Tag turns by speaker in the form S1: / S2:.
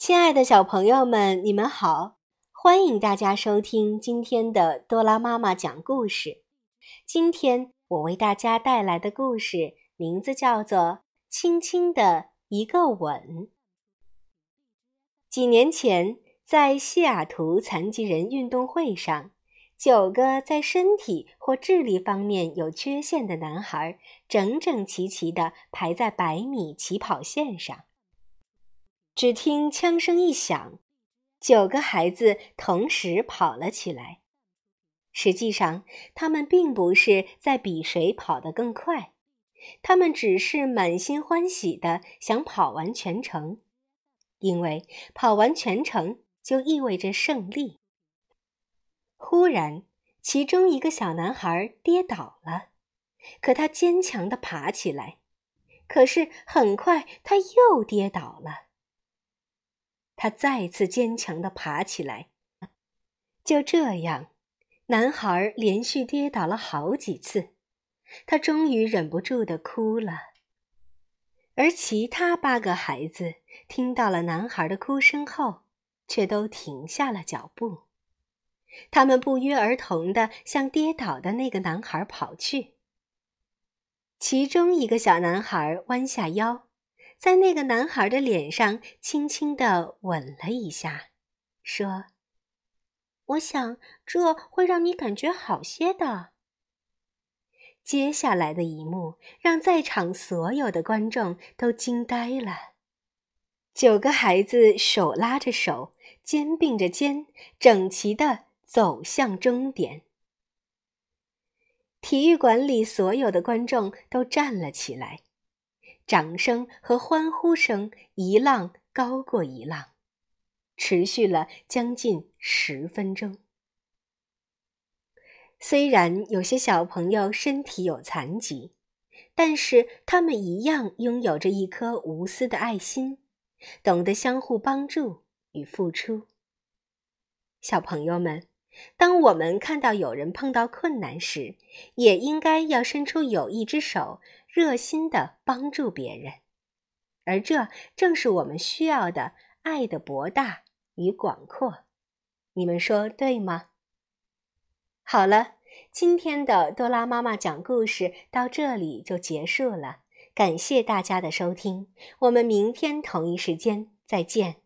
S1: 亲爱的小朋友们，你们好！欢迎大家收听今天的多拉妈妈讲故事。今天我为大家带来的故事名字叫做《轻轻的一个吻》。几年前，在西雅图残疾人运动会上，九个在身体或智力方面有缺陷的男孩整整齐齐地排在百米起跑线上。只听枪声一响，九个孩子同时跑了起来。实际上，他们并不是在比谁跑得更快，他们只是满心欢喜的想跑完全程，因为跑完全程就意味着胜利。忽然，其中一个小男孩跌倒了，可他坚强地爬起来。可是很快，他又跌倒了。他再次坚强地爬起来。就这样，男孩连续跌倒了好几次，他终于忍不住地哭了。而其他八个孩子听到了男孩的哭声后，却都停下了脚步。他们不约而同地向跌倒的那个男孩跑去。其中一个小男孩弯下腰。在那个男孩的脸上轻轻地吻了一下，说：“我想这会让你感觉好些的。”接下来的一幕让在场所有的观众都惊呆了。九个孩子手拉着手，肩并着肩，整齐地走向终点。体育馆里所有的观众都站了起来。掌声和欢呼声一浪高过一浪，持续了将近十分钟。虽然有些小朋友身体有残疾，但是他们一样拥有着一颗无私的爱心，懂得相互帮助与付出。小朋友们，当我们看到有人碰到困难时，也应该要伸出友谊之手。热心的帮助别人，而这正是我们需要的爱的博大与广阔。你们说对吗？好了，今天的多拉妈妈讲故事到这里就结束了，感谢大家的收听，我们明天同一时间再见。